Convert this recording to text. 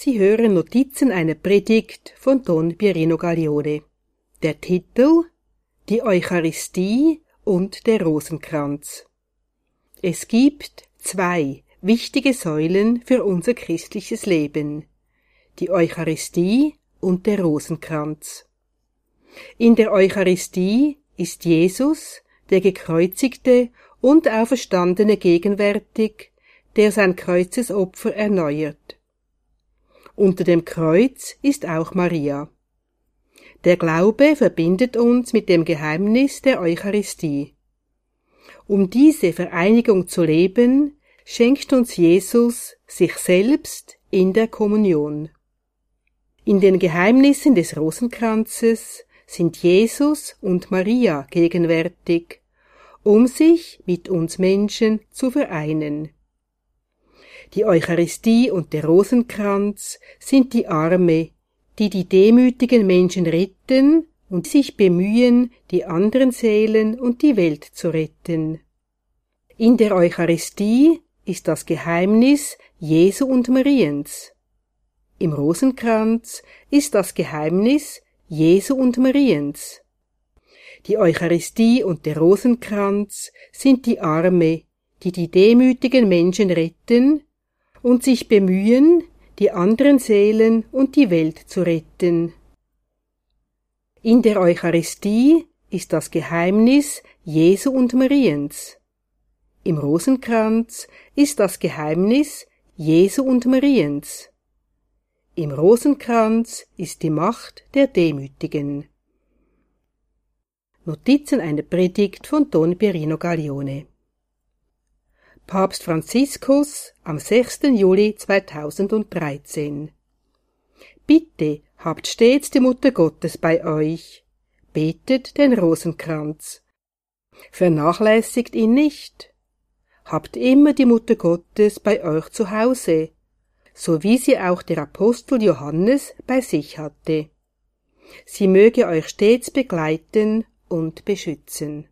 Sie hören Notizen einer Predigt von Don Pierino Gaglione. Der Titel Die Eucharistie und der Rosenkranz. Es gibt zwei wichtige Säulen für unser christliches Leben. Die Eucharistie und der Rosenkranz. In der Eucharistie ist Jesus, der gekreuzigte und auferstandene gegenwärtig, der sein Kreuzesopfer erneuert. Unter dem Kreuz ist auch Maria. Der Glaube verbindet uns mit dem Geheimnis der Eucharistie. Um diese Vereinigung zu leben, schenkt uns Jesus sich selbst in der Kommunion. In den Geheimnissen des Rosenkranzes sind Jesus und Maria gegenwärtig, um sich mit uns Menschen zu vereinen. Die Eucharistie und der Rosenkranz sind die Arme, die die demütigen Menschen retten und sich bemühen, die anderen Seelen und die Welt zu retten. In der Eucharistie ist das Geheimnis Jesu und Mariens. Im Rosenkranz ist das Geheimnis Jesu und Mariens. Die Eucharistie und der Rosenkranz sind die Arme, die die demütigen Menschen retten und sich bemühen, die anderen Seelen und die Welt zu retten. In der Eucharistie ist das Geheimnis Jesu und Mariens. Im Rosenkranz ist das Geheimnis Jesu und Mariens. Im Rosenkranz ist die Macht der Demütigen. Notizen einer Predigt von Don Pierino Gaglione Papst Franziskus am 6. Juli 2013. Bitte habt stets die Mutter Gottes bei euch. Betet den Rosenkranz. Vernachlässigt ihn nicht. Habt immer die Mutter Gottes bei euch zu Hause, so wie sie auch der Apostel Johannes bei sich hatte. Sie möge euch stets begleiten und beschützen.